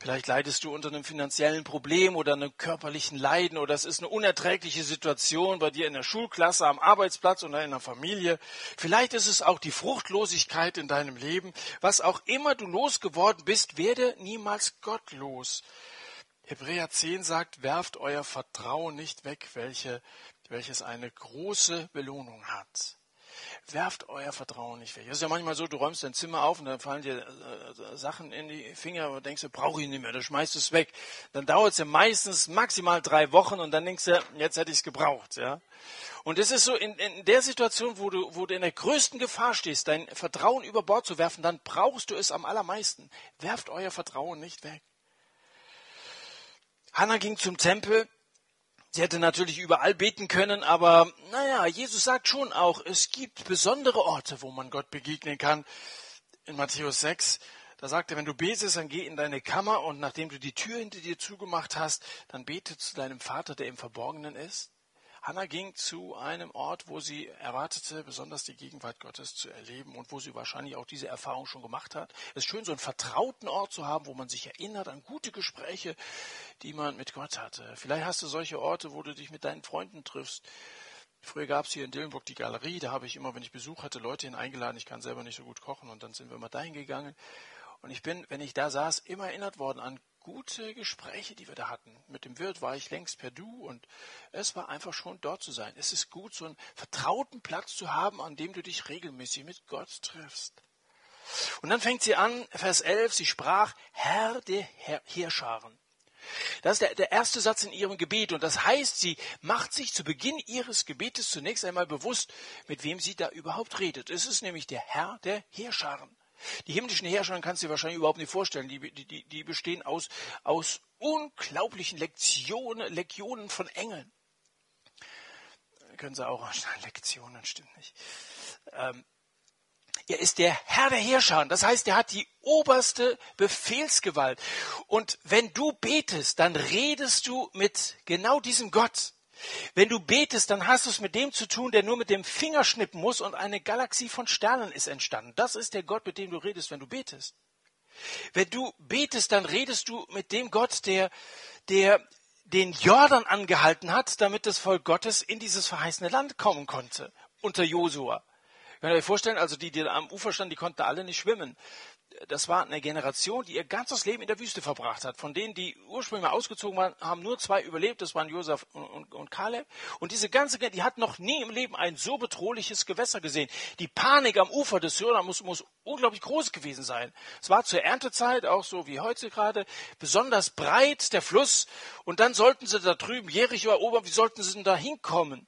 Vielleicht leidest du unter einem finanziellen Problem oder einem körperlichen Leiden oder es ist eine unerträgliche Situation bei dir in der Schulklasse, am Arbeitsplatz oder in der Familie. Vielleicht ist es auch die Fruchtlosigkeit in deinem Leben. Was auch immer du losgeworden bist, werde niemals gottlos. Hebräer 10 sagt, werft euer Vertrauen nicht weg, welche, welches eine große Belohnung hat werft euer Vertrauen nicht weg. Es ist ja manchmal so, du räumst dein Zimmer auf und dann fallen dir äh, Sachen in die Finger und denkst du, brauche ich nicht mehr, dann schmeißt es weg. Dann dauert es ja meistens maximal drei Wochen und dann denkst du, jetzt hätte ich es gebraucht. Ja? Und es ist so, in, in der Situation, wo du, wo du in der größten Gefahr stehst, dein Vertrauen über Bord zu werfen, dann brauchst du es am allermeisten. Werft euer Vertrauen nicht weg. Hannah ging zum Tempel Sie hätte natürlich überall beten können, aber naja, Jesus sagt schon auch, es gibt besondere Orte, wo man Gott begegnen kann. In Matthäus 6, da sagt er, wenn du betest, dann geh in deine Kammer und nachdem du die Tür hinter dir zugemacht hast, dann bete zu deinem Vater, der im Verborgenen ist. Hannah ging zu einem Ort, wo sie erwartete, besonders die Gegenwart Gottes zu erleben und wo sie wahrscheinlich auch diese Erfahrung schon gemacht hat. Es ist schön, so einen vertrauten Ort zu haben, wo man sich erinnert an gute Gespräche, die man mit Gott hatte. Vielleicht hast du solche Orte, wo du dich mit deinen Freunden triffst. Früher gab es hier in Dillenburg die Galerie, da habe ich immer, wenn ich Besuch hatte, Leute hin eingeladen. Ich kann selber nicht so gut kochen und dann sind wir mal dahin gegangen. Und ich bin, wenn ich da saß, immer erinnert worden an gute Gespräche, die wir da hatten. Mit dem Wirt war ich längst per Du und es war einfach schon dort zu sein. Es ist gut, so einen vertrauten Platz zu haben, an dem du dich regelmäßig mit Gott triffst. Und dann fängt sie an, Vers 11, sie sprach, Herr der Heerscharen. Das ist der, der erste Satz in ihrem Gebet und das heißt, sie macht sich zu Beginn ihres Gebetes zunächst einmal bewusst, mit wem sie da überhaupt redet. Es ist nämlich der Herr der Heerscharen. Die himmlischen Herrscher kannst du dir wahrscheinlich überhaupt nicht vorstellen. Die, die, die bestehen aus, aus unglaublichen Lektionen, Legionen von Engeln. Können sie auch, Lektionen, stimmt nicht. Ähm, er ist der Herr der Herrscher. Das heißt, er hat die oberste Befehlsgewalt. Und wenn du betest, dann redest du mit genau diesem Gott. Wenn du betest, dann hast du es mit dem zu tun, der nur mit dem Finger schnippen muss und eine Galaxie von Sternen ist entstanden. Das ist der Gott, mit dem du redest, wenn du betest. Wenn du betest, dann redest du mit dem Gott, der, der den Jordan angehalten hat, damit das Volk Gottes in dieses verheißene Land kommen konnte, unter Josua. Könnt ihr euch vorstellen, also die, die am Ufer standen, die konnten alle nicht schwimmen. Das war eine Generation, die ihr ganzes Leben in der Wüste verbracht hat. Von denen, die ursprünglich mal ausgezogen waren, haben nur zwei überlebt. Das waren Josef und, und, und Kaleb. Und diese ganze, die hat noch nie im Leben ein so bedrohliches Gewässer gesehen. Die Panik am Ufer des Jordan muss, muss unglaublich groß gewesen sein. Es war zur Erntezeit, auch so wie heute gerade, besonders breit, der Fluss. Und dann sollten sie da drüben Jericho erobern. Wie sollten sie denn da hinkommen?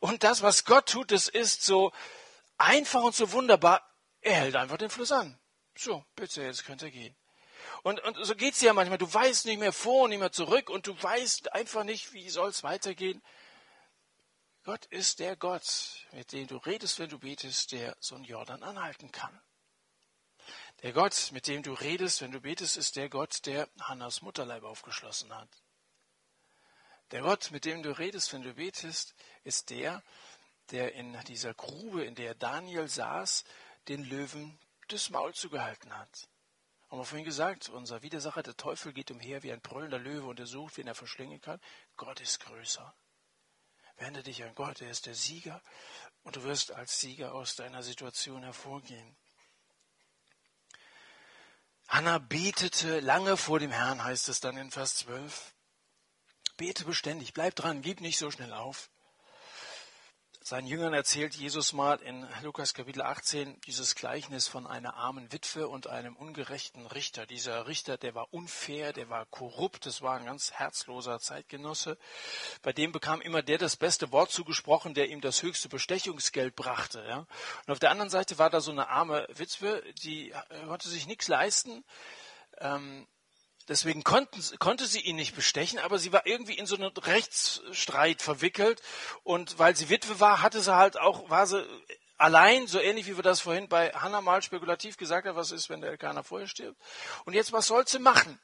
Und das, was Gott tut, das ist so einfach und so wunderbar. Er hält einfach den Fluss an. So, bitte, jetzt könnt ihr gehen. Und, und so geht's ja manchmal. Du weißt nicht mehr vor und nicht mehr zurück und du weißt einfach nicht, wie soll es weitergehen. Gott ist der Gott, mit dem du redest, wenn du betest, der so einen Jordan anhalten kann. Der Gott, mit dem du redest, wenn du betest, ist der Gott, der Hannas Mutterleib aufgeschlossen hat. Der Gott, mit dem du redest, wenn du betest, ist der, der in dieser Grube, in der Daniel saß, den Löwen das Maul zugehalten hat. Haben wir vorhin gesagt, unser Widersacher, der Teufel, geht umher wie ein brüllender Löwe und er sucht, wen er verschlingen kann. Gott ist größer. Wende dich an Gott, er ist der Sieger und du wirst als Sieger aus deiner Situation hervorgehen. Hannah betete lange vor dem Herrn, heißt es dann in Vers 12. Bete beständig, bleib dran, gib nicht so schnell auf seinen Jüngern erzählt Jesus mal in Lukas Kapitel 18 dieses Gleichnis von einer armen Witwe und einem ungerechten Richter. Dieser Richter, der war unfair, der war korrupt, das war ein ganz herzloser Zeitgenosse. Bei dem bekam immer der das beste Wort zugesprochen, der ihm das höchste Bestechungsgeld brachte. Ja? Und auf der anderen Seite war da so eine arme Witwe, die konnte sich nichts leisten. Ähm, Deswegen konnten, konnte sie ihn nicht bestechen, aber sie war irgendwie in so einen Rechtsstreit verwickelt. Und weil sie Witwe war, hatte sie halt auch, war sie allein, so ähnlich wie wir das vorhin bei Hannah mal spekulativ gesagt haben, was ist, wenn der Elkaner vorher stirbt. Und jetzt, was soll sie machen?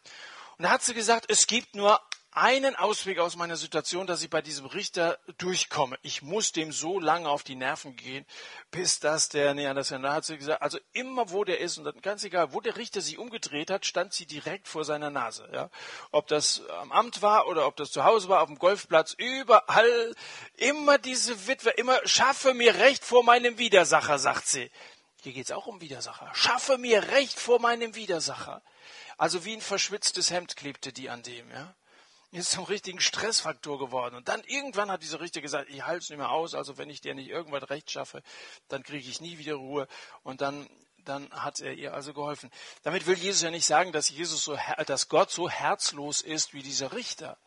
Und da hat sie gesagt, es gibt nur einen Ausweg aus meiner Situation, dass ich bei diesem Richter durchkomme. Ich muss dem so lange auf die Nerven gehen, bis das der, nee, das da hat sie gesagt, also immer wo der ist, und dann ganz egal, wo der Richter sich umgedreht hat, stand sie direkt vor seiner Nase, ja. Ob das am Amt war oder ob das zu Hause war, auf dem Golfplatz, überall, immer diese Witwe, immer, schaffe mir Recht vor meinem Widersacher, sagt sie. Hier geht's auch um Widersacher. Schaffe mir Recht vor meinem Widersacher. Also wie ein verschwitztes Hemd klebte die an dem, ja ist zum richtigen Stressfaktor geworden. Und dann irgendwann hat dieser Richter gesagt, ich halte es nicht mehr aus, also wenn ich dir nicht irgendwas recht schaffe, dann kriege ich nie wieder Ruhe. Und dann, dann hat er ihr also geholfen. Damit will Jesus ja nicht sagen, dass Jesus so, dass Gott so herzlos ist wie dieser Richter.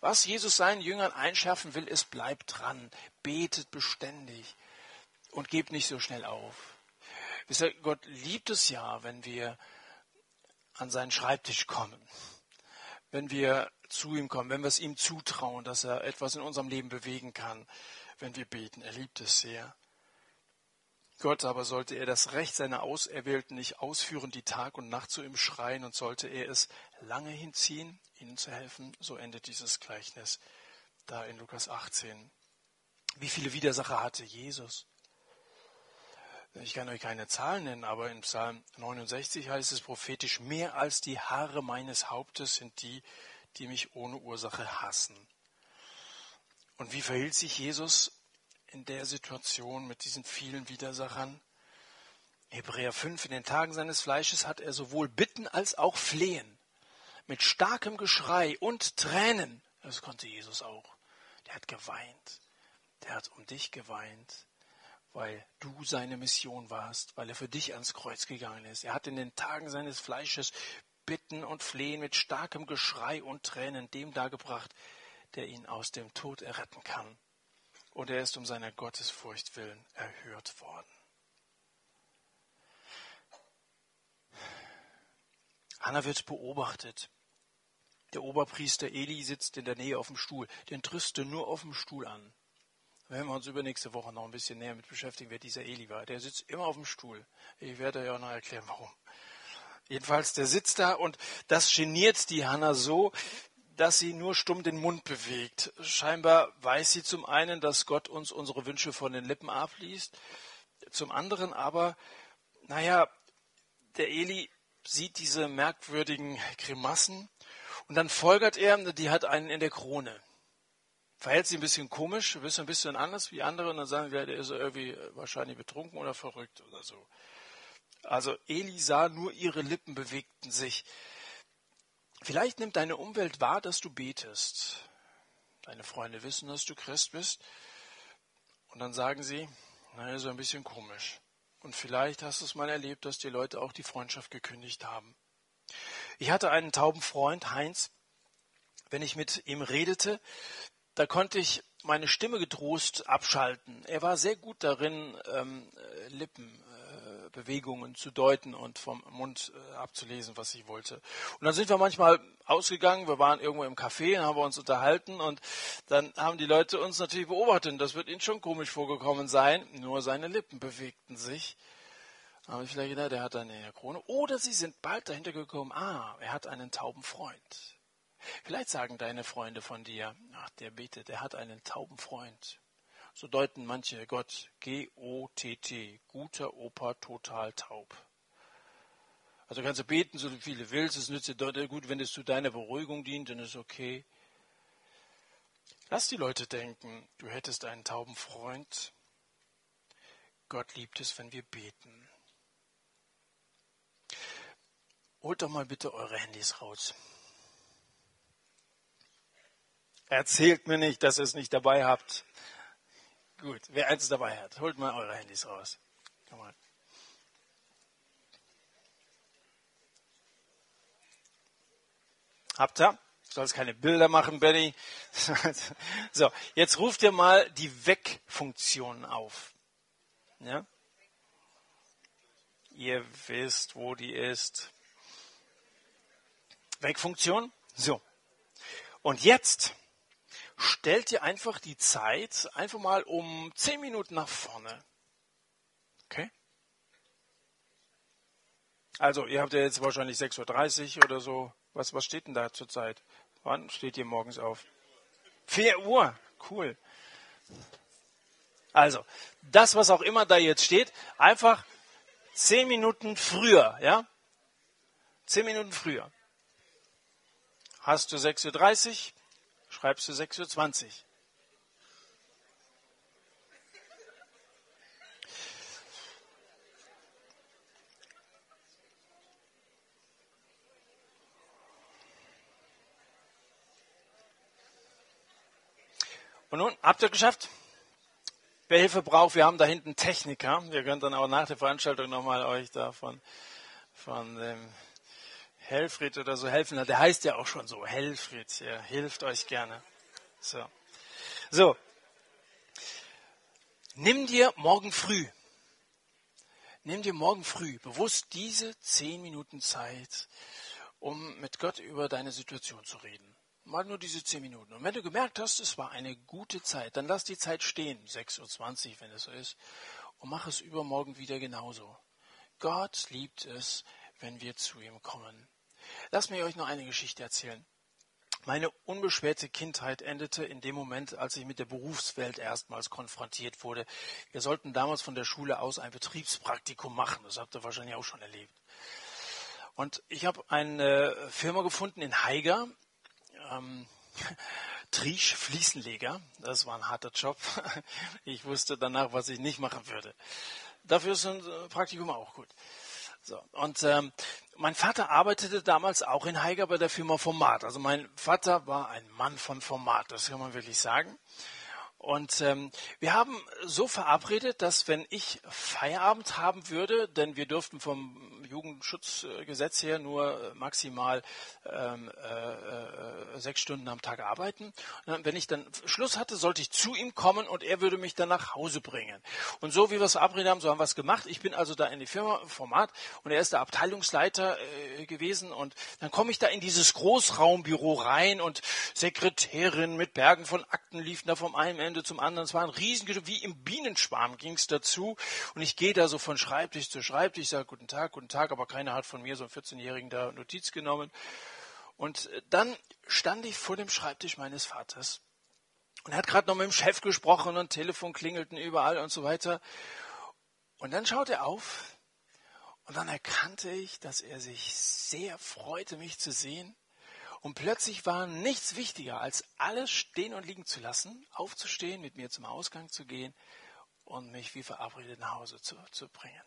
Was Jesus seinen Jüngern einschärfen will, ist, bleibt dran, betet beständig und gebt nicht so schnell auf. Wisst ihr, Gott liebt es ja, wenn wir an seinen Schreibtisch kommen wenn wir zu ihm kommen, wenn wir es ihm zutrauen, dass er etwas in unserem Leben bewegen kann, wenn wir beten. Er liebt es sehr. Gott aber sollte er das Recht seiner Auserwählten nicht ausführen, die Tag und Nacht zu ihm schreien, und sollte er es lange hinziehen, ihnen zu helfen, so endet dieses Gleichnis da in Lukas 18. Wie viele Widersacher hatte Jesus? Ich kann euch keine Zahlen nennen, aber in Psalm 69 heißt es prophetisch, mehr als die Haare meines Hauptes sind die, die mich ohne Ursache hassen. Und wie verhielt sich Jesus in der Situation mit diesen vielen Widersachern? Hebräer 5, in den Tagen seines Fleisches hat er sowohl Bitten als auch Flehen. Mit starkem Geschrei und Tränen. Das konnte Jesus auch. Der hat geweint. Der hat um dich geweint, weil du seine Mission warst, weil er für dich ans Kreuz gegangen ist. Er hat in den Tagen seines Fleisches Bitten und Flehen mit starkem Geschrei und Tränen dem dargebracht, der ihn aus dem Tod erretten kann. Und er ist um seiner Gottesfurcht willen erhört worden. Hannah wird beobachtet. Der Oberpriester Eli sitzt in der Nähe auf dem Stuhl. Den du nur auf dem Stuhl an. Wenn wir uns übernächste Woche noch ein bisschen näher mit beschäftigen, wer dieser Eli war. Der sitzt immer auf dem Stuhl. Ich werde ja auch noch erklären, warum. Jedenfalls, der sitzt da und das geniert die Hanna so, dass sie nur stumm den Mund bewegt. Scheinbar weiß sie zum einen, dass Gott uns unsere Wünsche von den Lippen abliest. Zum anderen aber, naja, der Eli sieht diese merkwürdigen Grimassen und dann folgert er, die hat einen in der Krone. Verhält sich ein bisschen komisch, ein bisschen anders wie andere und dann sagen wir, der ist irgendwie wahrscheinlich betrunken oder verrückt oder so. Also Eli sah, nur ihre Lippen bewegten sich. Vielleicht nimmt deine Umwelt wahr, dass du betest. Deine Freunde wissen, dass du Christ bist. Und dann sagen sie, naja, so ein bisschen komisch. Und vielleicht hast du es mal erlebt, dass die Leute auch die Freundschaft gekündigt haben. Ich hatte einen tauben Freund, Heinz. Wenn ich mit ihm redete, da konnte ich meine Stimme getrost abschalten. Er war sehr gut darin, ähm, Lippenbewegungen äh, zu deuten und vom Mund äh, abzulesen, was ich wollte. Und dann sind wir manchmal ausgegangen, wir waren irgendwo im Café, haben wir uns unterhalten und dann haben die Leute uns natürlich beobachtet. Das wird ihnen schon komisch vorgekommen sein, nur seine Lippen bewegten sich. Aber ich vielleicht gedacht, der hat eine Krone. Oder sie sind bald dahinter gekommen, ah, er hat einen tauben Freund. Vielleicht sagen deine Freunde von dir, ach, der betet, der hat einen tauben Freund. So deuten manche Gott G-O-T-T, guter Opa, total taub. Also kannst du beten, so viel du willst, es nützt dir gut, wenn es zu deiner Beruhigung dient, dann ist okay. Lass die Leute denken, du hättest einen tauben Freund. Gott liebt es, wenn wir beten. Holt doch mal bitte eure Handys raus. Erzählt mir nicht, dass ihr es nicht dabei habt. Gut, wer eins dabei hat, holt mal eure Handys raus. Komm mal. Habt ihr? Du sollst keine Bilder machen, Benny. so, jetzt ruft ihr mal die Weg-Funktion auf. Ja? Ihr wisst, wo die ist. Weg-Funktion. So. Und jetzt stellt ihr einfach die Zeit einfach mal um 10 Minuten nach vorne. Okay? Also, ihr habt ja jetzt wahrscheinlich 6.30 Uhr oder so. Was, was steht denn da zurzeit? Wann steht ihr morgens auf? 4 Uhr. Cool. Also, das, was auch immer da jetzt steht, einfach 10 Minuten früher, ja? 10 Minuten früher. Hast du 6.30 Uhr? Schreibst du 6.20 Uhr. Und nun, habt ihr geschafft? Wer Hilfe braucht, wir haben da hinten Techniker. Wir können dann auch nach der Veranstaltung nochmal euch da von, von dem Helfried oder so helfen. Der heißt ja auch schon so, Helfried. Er hilft euch gerne. So. So. Nimm dir morgen früh, nimm dir morgen früh bewusst diese zehn Minuten Zeit, um mit Gott über deine Situation zu reden. Mal nur diese zehn Minuten. Und wenn du gemerkt hast, es war eine gute Zeit, dann lass die Zeit stehen, 6.20 Uhr, wenn es so ist, und mach es übermorgen wieder genauso. Gott liebt es, wenn wir zu ihm kommen. Lass mich euch noch eine Geschichte erzählen. Meine unbeschwerte Kindheit endete in dem Moment, als ich mit der Berufswelt erstmals konfrontiert wurde. Wir sollten damals von der Schule aus ein Betriebspraktikum machen. Das habt ihr wahrscheinlich auch schon erlebt. Und ich habe eine Firma gefunden in Haiger. Ähm, Triesch Fliesenleger. Das war ein harter Job. Ich wusste danach, was ich nicht machen würde. Dafür ist ein Praktikum auch gut. So, und ähm, mein Vater arbeitete damals auch in Haiger bei der Firma Format. Also mein Vater war ein Mann von Format, das kann man wirklich sagen. Und ähm, wir haben so verabredet, dass wenn ich Feierabend haben würde, denn wir durften vom Jugendschutzgesetz her nur maximal ähm, äh, äh, sechs Stunden am Tag arbeiten. Und wenn ich dann Schluss hatte, sollte ich zu ihm kommen und er würde mich dann nach Hause bringen. Und so wie wir es verabredet haben, so haben wir es gemacht. Ich bin also da in die Firma Format und er ist der Abteilungsleiter äh, gewesen und dann komme ich da in dieses Großraumbüro rein und Sekretärin mit Bergen von Akten liefen da vom einen Ende Ende zum anderen. Es war ein Riesengeschäft, wie im Bienenschwarm ging es dazu. Und ich gehe da so von Schreibtisch zu Schreibtisch, sage guten Tag, guten Tag, aber keiner hat von mir so einen 14-Jährigen da Notiz genommen. Und äh, dann stand ich vor dem Schreibtisch meines Vaters. Und er hat gerade noch mit dem Chef gesprochen und Telefon klingelten überall und so weiter. Und dann schaut er auf und dann erkannte ich, dass er sich sehr freute, mich zu sehen. Und plötzlich war nichts wichtiger, als alles stehen und liegen zu lassen, aufzustehen, mit mir zum Ausgang zu gehen und mich wie verabredet nach Hause zu, zu bringen.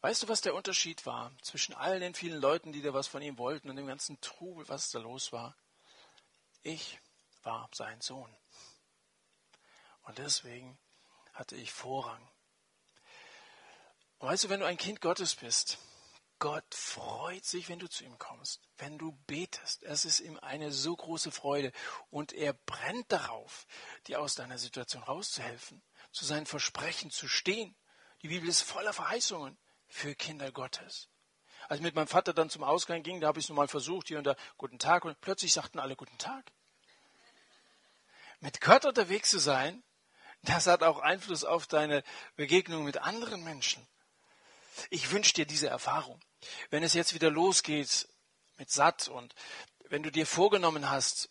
Weißt du, was der Unterschied war zwischen all den vielen Leuten, die da was von ihm wollten und dem ganzen Trubel, was da los war? Ich war sein Sohn. Und deswegen hatte ich Vorrang. Und weißt du, wenn du ein Kind Gottes bist, Gott freut sich, wenn du zu ihm kommst, wenn du betest. Es ist ihm eine so große Freude und er brennt darauf, dir aus deiner Situation rauszuhelfen, zu seinen Versprechen zu stehen. Die Bibel ist voller Verheißungen für Kinder Gottes. Als ich mit meinem Vater dann zum Ausgang ging, da habe ich es nochmal versucht, hier und da, guten Tag, und plötzlich sagten alle guten Tag. Mit Gott unterwegs zu sein, das hat auch Einfluss auf deine Begegnung mit anderen Menschen. Ich wünsche dir diese Erfahrung. Wenn es jetzt wieder losgeht mit Satt und wenn du dir vorgenommen hast,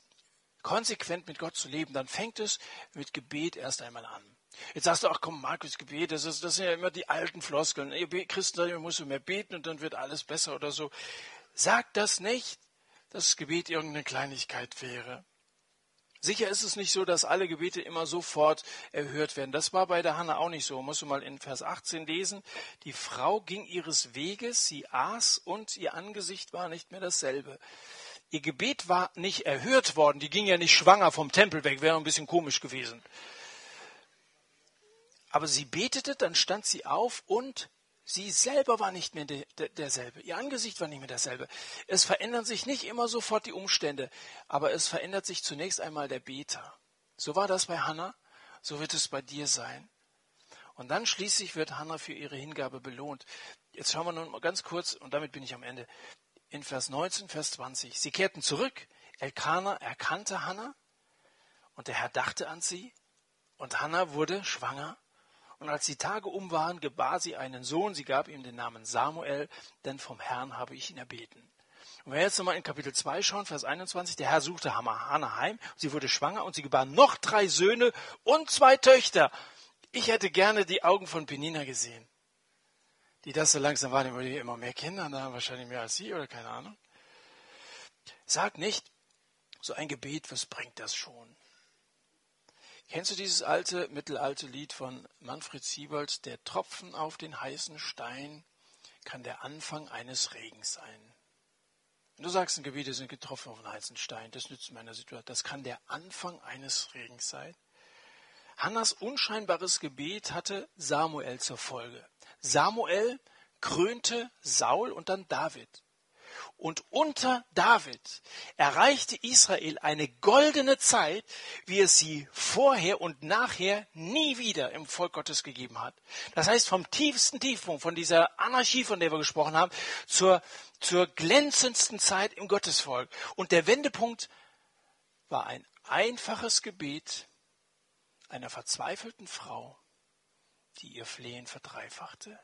konsequent mit Gott zu leben, dann fängt es mit Gebet erst einmal an. Jetzt sagst du, ach komm, Markus, Gebet, das, ist, das sind ja immer die alten Floskeln. Ihr Christen, ihr müsst mehr beten und dann wird alles besser oder so. Sag das nicht, dass das Gebet irgendeine Kleinigkeit wäre. Sicher ist es nicht so, dass alle Gebete immer sofort erhört werden. Das war bei der Hanna auch nicht so. Musst du mal in Vers 18 lesen. Die Frau ging ihres Weges, sie aß und ihr Angesicht war nicht mehr dasselbe. Ihr Gebet war nicht erhört worden. Die ging ja nicht schwanger vom Tempel weg. Wäre ein bisschen komisch gewesen. Aber sie betete, dann stand sie auf und Sie selber war nicht mehr de, de, derselbe. Ihr Angesicht war nicht mehr dasselbe. Es verändern sich nicht immer sofort die Umstände, aber es verändert sich zunächst einmal der Beter. So war das bei Hannah, so wird es bei dir sein. Und dann schließlich wird Hannah für ihre Hingabe belohnt. Jetzt schauen wir nun mal ganz kurz, und damit bin ich am Ende, in Vers 19, Vers 20. Sie kehrten zurück. Elkanah erkannte Hannah und der Herr dachte an sie und Hannah wurde schwanger und als die Tage um waren, gebar sie einen Sohn. Sie gab ihm den Namen Samuel, denn vom Herrn habe ich ihn erbeten. Und wenn wir jetzt nochmal in Kapitel 2 schauen, Vers 21, der Herr suchte Hannah heim, sie wurde schwanger und sie gebar noch drei Söhne und zwei Töchter. Ich hätte gerne die Augen von Penina gesehen. Die das so langsam waren, weil die immer mehr Kinder haben, wahrscheinlich mehr als sie oder keine Ahnung. Sag nicht, so ein Gebet, was bringt das schon? Kennst du dieses alte, mittelalte Lied von Manfred Siebold? Der Tropfen auf den heißen Stein kann der Anfang eines Regens sein. Wenn du sagst, ein Gebiete sind getroffen auf den heißen Stein, das nützt meiner Situation. Das kann der Anfang eines Regens sein. Hannas unscheinbares Gebet hatte Samuel zur Folge. Samuel krönte Saul und dann David. Und unter David erreichte Israel eine goldene Zeit, wie es sie vorher und nachher nie wieder im Volk Gottes gegeben hat. Das heißt, vom tiefsten Tiefpunkt, von dieser Anarchie, von der wir gesprochen haben, zur, zur glänzendsten Zeit im Gottesvolk. Und der Wendepunkt war ein einfaches Gebet einer verzweifelten Frau, die ihr Flehen verdreifachte.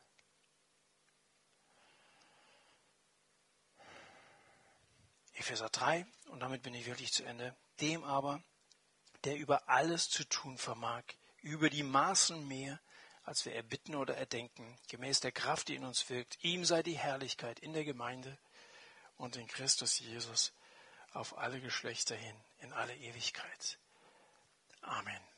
Epheser 3, und damit bin ich wirklich zu Ende. Dem aber, der über alles zu tun vermag, über die Maßen mehr, als wir erbitten oder erdenken, gemäß der Kraft, die in uns wirkt, ihm sei die Herrlichkeit in der Gemeinde und in Christus Jesus auf alle Geschlechter hin, in alle Ewigkeit. Amen.